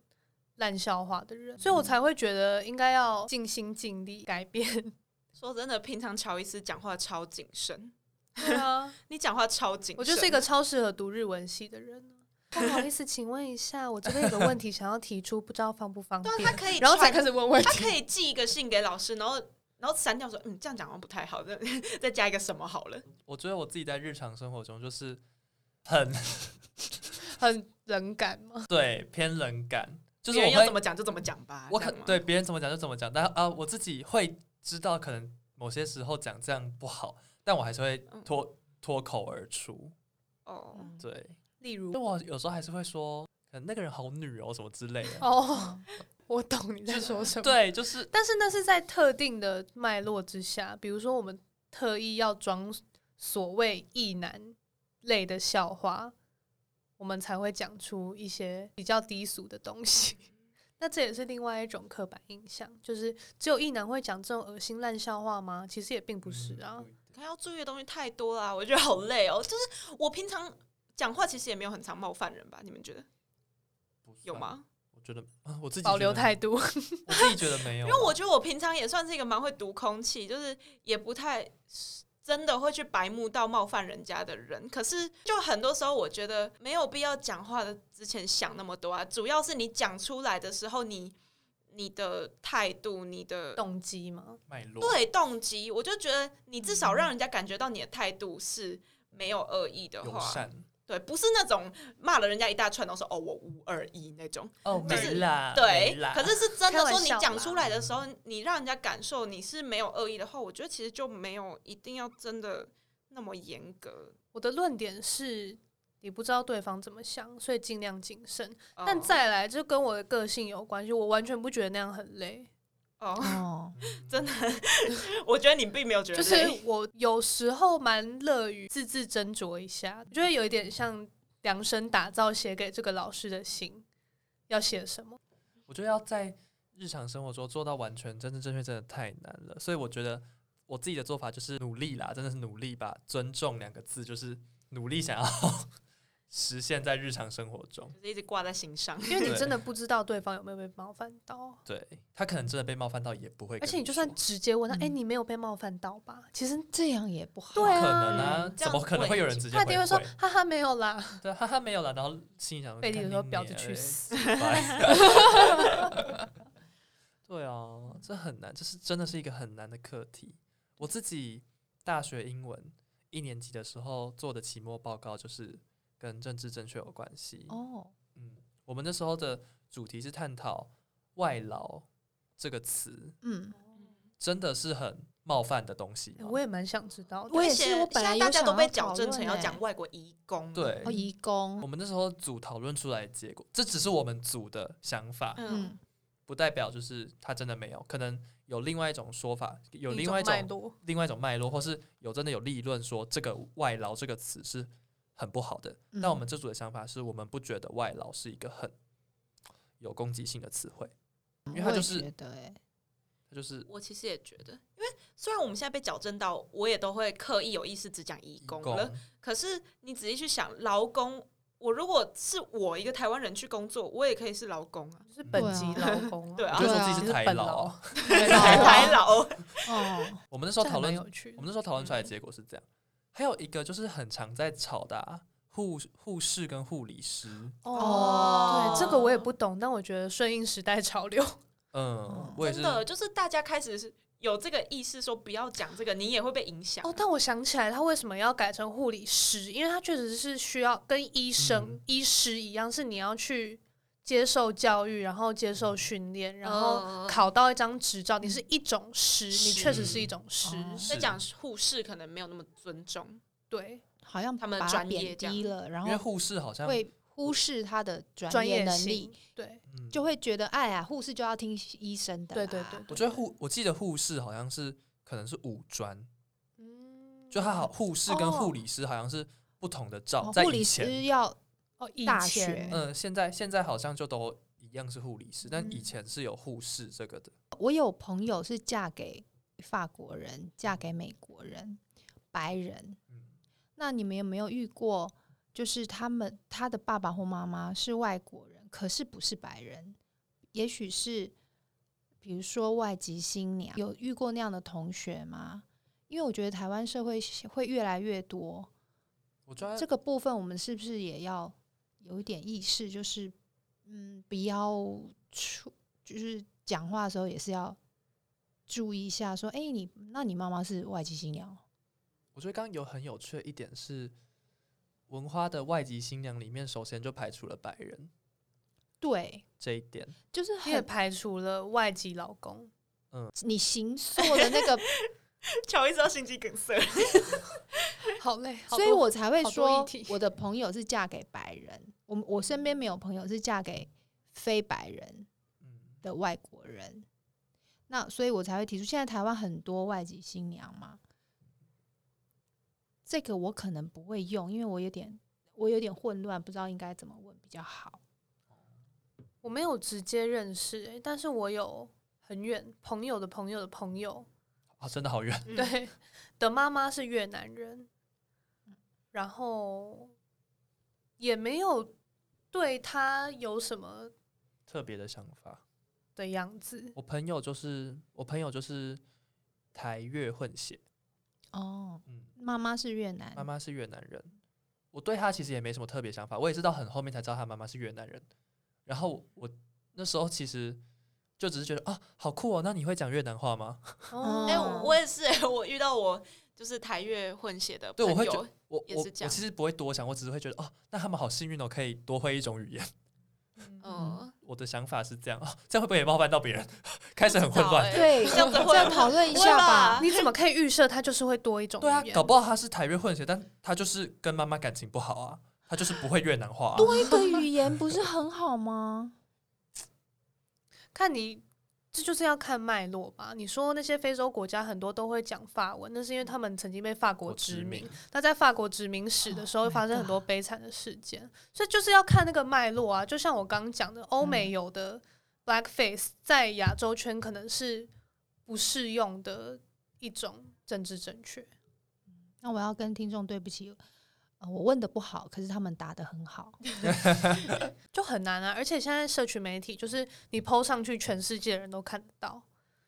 烂笑话的人，所以我才会觉得应该要尽心尽力改变。(laughs)
说真的，平常乔伊斯讲话超谨慎，
对啊，
你讲话超谨慎，
我就是一个超适合读日文系的人。(laughs) 不好意思，请问一下，我这边有个问题想要提出，不知道方不方便？
对，他可以，
然后才开始问问题。
他可以寄一个信给老师，然后然后删掉说，嗯，这样讲好像不太好，再 (laughs) 再加一个什么好了。
我觉得我自己在日常生活中就是很 (laughs)
很冷感吗，
对，偏冷感，就是
我要怎么讲就怎么讲吧。
我可对别人怎么讲就怎么讲，但啊，我自己会知道，可能某些时候讲这样不好，但我还是会脱脱口而出。
哦，
对。
例如，
我有时候还是会说，可能那个人好女哦，什么之类的。
哦，我懂你在说什么。
对，就是，
但是那是在特定的脉络之下，比如说我们特意要装所谓异男类的笑话，我们才会讲出一些比较低俗的东西。(laughs) 那这也是另外一种刻板印象，就是只有异男会讲这种恶心烂笑话吗？其实也并不是啊。
他要注意的东西太多了，我觉得好累哦。就是我平常。讲话其实也没有很常冒犯人吧？你们觉得有吗？
我觉得啊我自己
保留态度，
我自己觉得没有。
因为我觉得我平常也算是一个蛮会读空气，就是也不太真的会去白目到冒犯人家的人。可是就很多时候，我觉得没有必要讲话的之前想那么多啊。主要是你讲出来的时候，你你的态度、你的
动机吗？
脉络。
对，动机，我就觉得你至少让人家感觉到你的态度是没有恶意的话。对，不是那种骂了人家一大串都说哦，我无二一那种
哦，
就是
没啦，对，
可是是真的说你讲出来的时候，你让人家感受你是没有恶意的话，我觉得其实就没有一定要真的那么严格。
我的论点是，你不知道对方怎么想，所以尽量谨慎。
哦
但再来，就跟我的个性有关系，我完全不觉得那样很累。
哦，
哦，(laughs)
真的，我觉得你并没有觉得
就是我有时候蛮乐于字字斟酌一下，我觉得有一点像量身打造写给这个老师的信，要写什么？
我觉得要在日常生活中做到完全真正正确，真的太难了。所以我觉得我自己的做法就是努力啦，真的是努力吧“尊重”两个字，就是努力想要实现在日常生活中。
就是一直挂在心上，
因为你真的不知道对方有没有被冒犯到，
对他可能真的被冒犯到，也不会。
而且你就算直接问他，
嗯
哎、你没有被冒犯到吧？其实
这样也不好。
对啊
怎么可能会有人直接回
他一定会
说？，
哈哈，没有啦。(laughs)
对，哈哈，没有啦。然后心里想说，
背地
里说
婊子去死
拜对啊，这很难，这是真的是一个很难的课题。我自己大学英文一年级的时候做的期末报告，就是跟政治正确有关系。
哦，
嗯，我们那时候的主题是探讨“外劳”这个词，
嗯，
真的是很冒犯的东西吗。
我也蛮想知道的。
我也是我本来
现在大家都被矫正成要讲外国移工，
对
哦，移
我，们那时候组讨论出来的结果，这只是我们组的想法。
嗯，
嗯，
不代表就是他真的没有，可能有另外一种说法，有另外一
种
另外一种脉络，或是有真的有立论说这个“外劳”这个词是很不好的。
嗯
但我们这组的想法是我们不觉得“外劳”是一个很有攻击性的词汇，因
为他
就是
觉得欸
它就是
我其实也觉得，因为虽然我们现在被矫正到，我也都会刻意有意识只讲义工可是你仔细去想，劳工，我如果是我一个台湾人去工作，我也可以是劳工啊，
就是本籍劳工、
对啊
就说自己
是是
台劳
本劳
啊。(laughs)
台劳，
哦，
我们那时候
讨论，
我们那时候讨论出来的结果是这样。还有一个就是很常在吵的啊护护士跟护理师，
哦
对，这个我也不懂，但我觉得顺应时代潮流。(laughs)
嗯，我也是
真的就是大家开始是有这个意识，说不要讲这个，你也会被影响。
哦，但我想起来，他为什么要改成护理师？因为他确实是需要跟医生、
嗯
医师一样，是你要去接受教育，然后接受训练，然后考到一张执照，你是一种师，你确实是一
种
师。
在讲护士可能没有那么尊重，
对，
好像
他们专
业低了，然后
因为
后
护士好像
会忽视他的专
专业
业能力
性，，对。
嗯。
就会觉得哎呀，护士就要听医生的啦，
对对对
我觉得护，我记得护士好像是可能是五专，
嗯，
就他好护士跟护理师好像是不同的照，
护理
以前，
师要
哦，以
大
前
学
嗯，现在现在好像就都一样是护理师，但
嗯
以前是有护士这个的，
我有朋友是嫁给法国人，嫁给美国人，白人。
嗯
那你们有没有遇过，就是他们他的爸爸或妈妈是外国人，可是不是白人，也许是比如说外籍新娘，有遇过那样的同学吗？因为我觉得台湾社会会越来越多，
我觉得
这个部分我们是不是也要有一点意识，就是嗯，不要出，就是讲话的时候也是要注意一下，说，哎、你那你妈妈是外籍新娘哦，
我觉得刚刚有很有趣的一点是，文花的外籍新娘里面首先就排除了白人
对，
这一点，
就是
也
很
排除了外籍老公。嗯。
你行塑的那个，(laughs)
乔伊知道心肌梗塞，(laughs)
好累，好
所以我才
会说，
我的朋友是嫁给白人，我我身边没有朋友是嫁给非白人
嗯，
的外国人，那所以我才会提出，现在台湾很多外籍新娘嘛，这个我可能不会用，因为我有点我有点混乱，不知道应该怎么问比较好。
我没有直接认识、欸，但是我有很远朋友的朋友的朋友，
啊，真的好远，
嗯
对 (laughs) 的妈妈是越南人，然后也没有对他有什么
特别的想法。
的样子。
我朋友就是我朋友就是台越混血，
哦，
嗯，
妈妈是越南，
妈妈是越南人，我对他其实也没什么特别想法，我也是到很后面才知道他妈妈是越南人。然后我那时候其实就只是觉得啊，好酷哦，那你会讲越南话吗？
哦
哎、我我也是、欸，(laughs) 我遇到我就是台越混血的
对，
朋友，
我会觉我我
也是这样
我其实不会多想，我只是会觉得哦，那他们好幸运哦，可以多会一种语言。
嗯，
我的想法是这样哦，这样会不会也冒犯到别人？开始很混
乱。
对，
这样子会
这样讨论一下吧
吧。
你怎么可以预设他就是会多一种
对啊
语，言
搞不好他是台越混血，但他就是跟妈妈感情不好啊。他就是不会越南话、啊。
多一个语言不是很好吗？(laughs)
看你。这就是要看脉络吧。你说那些非洲国家很多都会讲法文，那是因为他们曾经被法国殖民。那在法国殖民史的时候，会发生很多悲惨的事件，oh、所以就是要看那个脉络啊。就像我刚刚讲的，欧美有的 blackface 在亚洲圈可能是不适用的一种政治正确。
那我要跟听众对不起。我问的不好，可是他们答的很好，(laughs)
就很难啊！而且现在社群媒体就是你 PO 上去，全世界的人都看得到，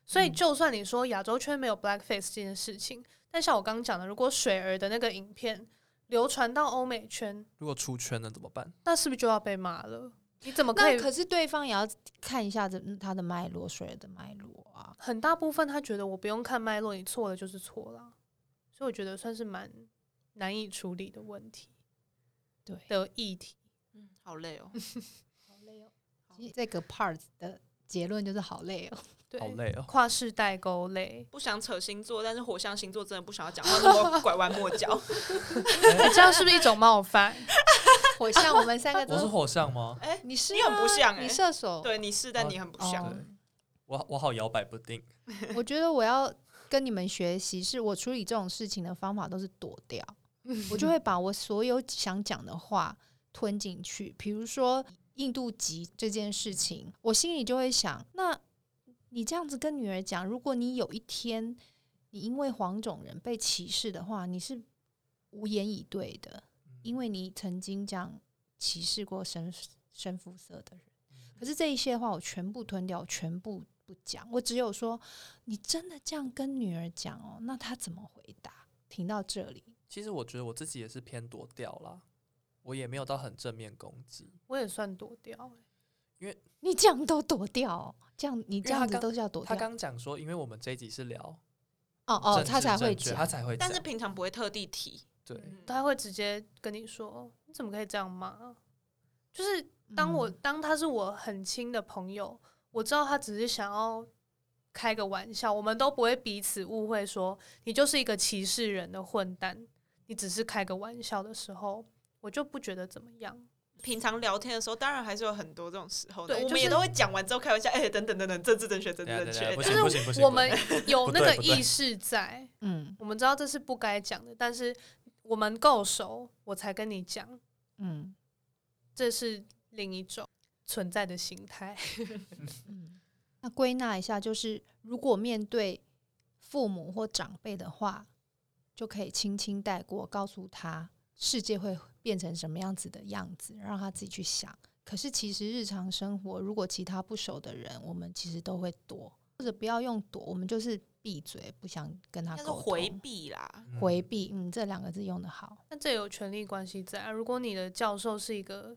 所以就算你说亚洲圈没有 blackface 这件事情，但像我刚刚讲的，如果水儿的那个影片流传到欧美圈，
如果出圈了怎么办？
那是不是就要被骂了？你怎么可以？
可是对方也要看一下这他的脉络，水儿的脉络啊。
很大部分他觉得我不用看脉络，你错了就是错了，所以我觉得算是蛮。难以处理的问题，
对
的议题，
嗯，好累哦，(laughs)
好累哦。其实这个 part 的结论就是好累哦，(laughs)
对，
好累哦，
跨世代沟累，(laughs)
不想扯星座，但是火象星座真的不想要讲话那么拐弯抹角，
你、这样是不是一种冒犯？
火象，我们三个都
我是火象吗？
哎、欸，
你是、啊、
你很不像、欸，
你射手，
对，你是，但你很不像，
哦、
我我好摇摆不定。
我觉得我要跟你们学习，是我处理这种事情的方法都是躲掉。我就会把我所有想讲的话吞进去，比如说印度籍这件事情，我心里就会想：那你这样子跟女儿讲，如果你有一天你因为黄种人被歧视的话，你是无言以对的，因为你曾经这样歧视过深深肤色的人。可是这一些话我全部吞掉，全部不讲，我只有说：你真的这样跟女儿讲哦？那她怎么回答？停到这里。
其实我觉得我自己也是偏躲掉啦，我也没有到很正面攻击，
我也算躲掉，欸，
因为
你这样都躲掉，这样你这样子都叫躲掉。
他刚讲说，因为我们这一集是聊，
哦哦，他才会讲，
他才会，
但是平常不会特地提，
对，
他会直接跟你说，你怎么可以这样骂？就是当我当他是我很亲的朋友，我知道他只是想要。开个玩笑，我们都不会彼此误会，说你就是一个歧视人的混蛋。你只是开个玩笑的时候，我就不觉得怎么样。
平常聊天的时候，当然还是有很多这种时候的。
对，
我们也都会讲完之后开玩笑，哎，等等等等，政治正确，政治正确。
就是我们有那个意识在，(laughs)
嗯，
我们知道这是不该讲的，但是我们够熟，我才跟你讲，
嗯，
这是另一种存在的形态。
嗯那归纳一下，就是如果面对父母或长辈的话，就可以轻轻带过，告诉他世界会变成什么样子的样子，让他自己去想。可是其实日常生活，如果其他不熟的人，我们其实都会躲，或者不要用躲，我们就是闭嘴，不想跟他沟通，
回避啦，
回避。嗯，这两个字用的好。
那这有权力关系在啊。如果你的教授是一个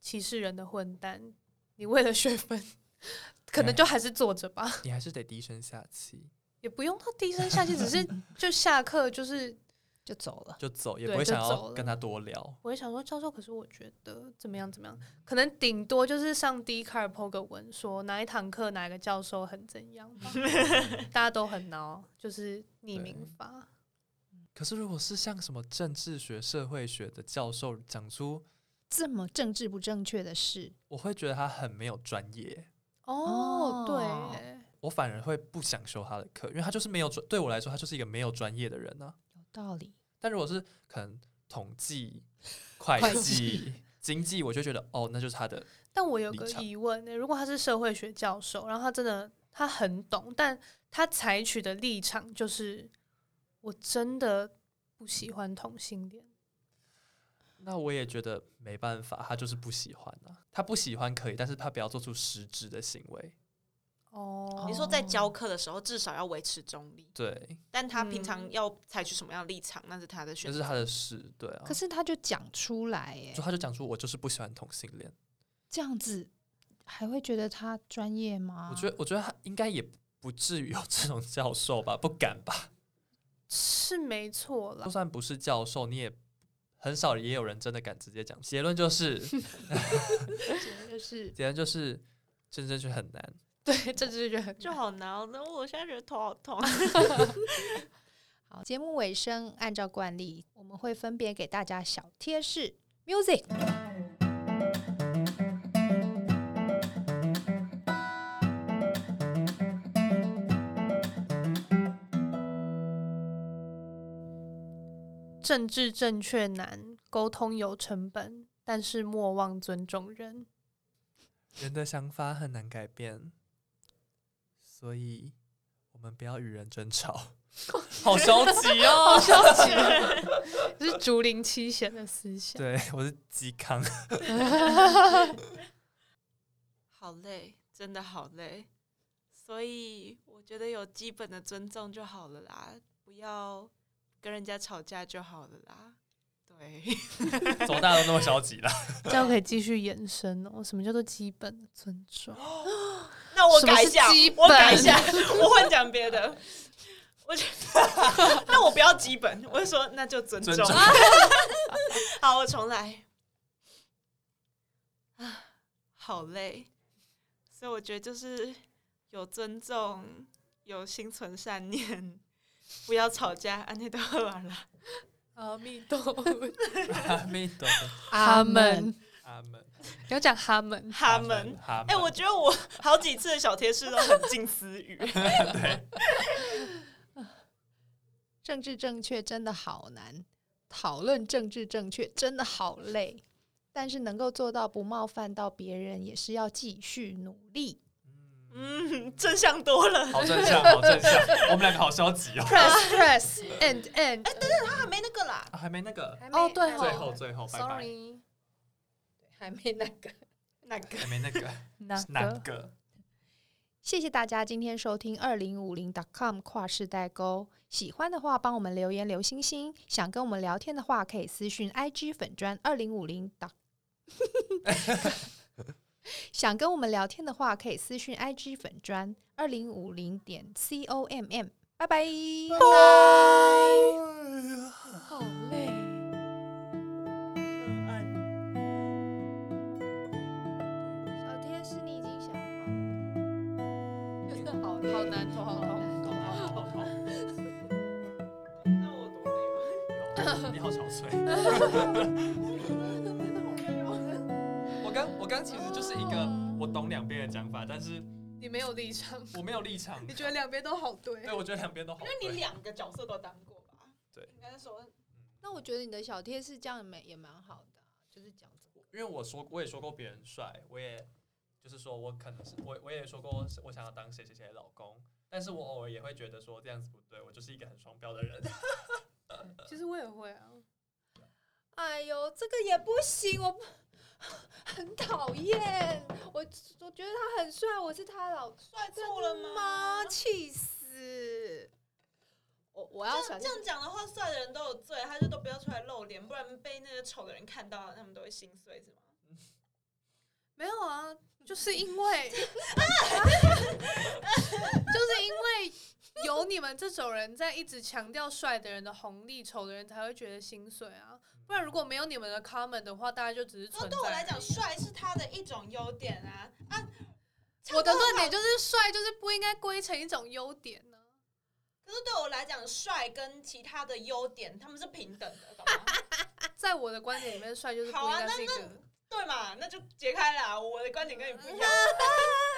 歧视人的混蛋，你为了学分。(laughs) 可能就还是坐着吧，
你还是得低声下气，
也不用到低声下气，只是 (laughs) 就下课就是
就走了，
就走，也不会想要跟他多聊。
我也想说，教授，可是我觉得怎么样怎么样，可能顶多就是上 Dcard po 个文，说哪一堂课哪个教授很怎样吧，(laughs) 大家都很孬，就是匿名法。
可是如果是像什么政治学、社会学的教授讲出
这么政治不正确的事，
我会觉得他很没有专业。
哦，对，
我反而会不想修他的课，因为他就是没有专，对我来说，他就是一个没有专业的人呢、啊。
有道理。
但如果是可能统计、会计、经济，我就觉得哦，那就是他的。
但我有个疑问呢，如果他是社会学教授，然后他真的他很懂，但他采取的立场就是，我真的不喜欢同性恋。
那我也觉得没办法，他就是不喜欢啊。他不喜欢可以，但是他不要做出实质的行为。
哦，
你说在教课的时候至少要维持中立。
对。
但他平常要采取什么样的立场，那是他的选择。
那是他的事，对啊。
可是他就讲出来，哎，
就他就讲出我就是不喜欢同性恋。
这样子还会觉得他专业吗？
我觉得，我觉得他应该也不至于有这种教授吧，不敢吧？
是没错了。
就算不是教授，你也。很少也有人真的敢直接讲，结论就是，(laughs) 结
论就是，
结论就是，政治正确很难。(laughs)
对，政治正确很
就好难。那我现在觉得头好痛。(laughs)
好，节目尾声，按照惯例，我们会分别给大家小贴士。Music。
政治正确难，沟通有成本，但是莫忘尊重人。
人的想法很难改变，所以我们不要与人争吵。(laughs) 好消极哦，
好消极，是竹林七贤的思想。
对，我是嵇康。(laughs)
好累，真的好累。所以我觉得有基本的尊重就好了啦，不要跟人家吵架就好了啦。对，(laughs)
怎么大家都那么消极了？
这样可以继续延伸哦。什么叫做基本的尊重？
那我改一下，我改一下，(laughs) 我会讲别的。我觉得，(laughs) 那我不要基本，我就说那就尊重。尊重 (laughs) 好，我重来。啊，好累，所以我觉得就是有尊重，有心存善念，不要吵架，安内都喝完了。
阿弥陀佛，
阿弥陀佛，
阿门，
阿门。
要讲哈门，
哈门，哎，我觉得我好几次的小贴士都很近思语。对。(laughs)
政治正确真的好难，讨论政治正确真的好累，但是能够做到不冒犯到别人，也是要继续努力。
嗯，正向多了，
好正向，好正向。我们两个好消极哦。
Press, press, and, and。
哎，等等，他还没那个啦，
还没那个。
哦，对，
最后，最后
，Sorry，还没那个，(laughs)
那个，
还没那个，(laughs) 那个？
谢谢大家今天收听二零五零 .com 跨世代沟。喜欢的话，帮我们留言留星星。想跟我们聊天的话，可以私讯 IG 粉砖二零五零。(laughs) 想跟我们聊天的话，可以私讯 IG 粉砖二零五零点 com。拜拜。拜拜。(laughs)
我
刚，我刚其实就是一个我懂两边的讲法，但是
你没有立场，
我没有立场。
你觉得两边都好对？
对，我觉得两边都好。
因为你两个角色都当过吧？
对，
应该说。
那我觉得你的小贴士这样也也蛮好的，就是讲。
因为我说，我也说过别人帅，我也。就是说，我可能是我，我也说过，我想要当谁谁谁的老公，但是我偶尔也会觉得说这样子不对，我就是一个很双标的人。(laughs)
其实我也会啊。
哎呦，这个也不行，我 (laughs) 很讨厌。我我觉得他很帅，我是他老
帅错了吗？
气死！我我要这样
讲的话，帅的人都有罪，他就都不要出来露脸，不然被那个丑的人看到，他们都会心碎，是吗？
没有啊。就是因为，(laughs) 就是因为有你们这种人在一直强调帅的人的红利，丑的人才会觉得心碎啊！不然如果没有你们的 comment 的话，大家就只是存在。
对我来讲，帅是他的一种优点啊！啊，
我的论点就是帅就是不应该归成一种优点呢、啊。
可是对我来讲，帅跟其他的优点他们是平等的，懂吗？(laughs)
在我的观点里面，帅就是不应该是一个。
对嘛，那就解开了。我的观点跟你不一样。(laughs)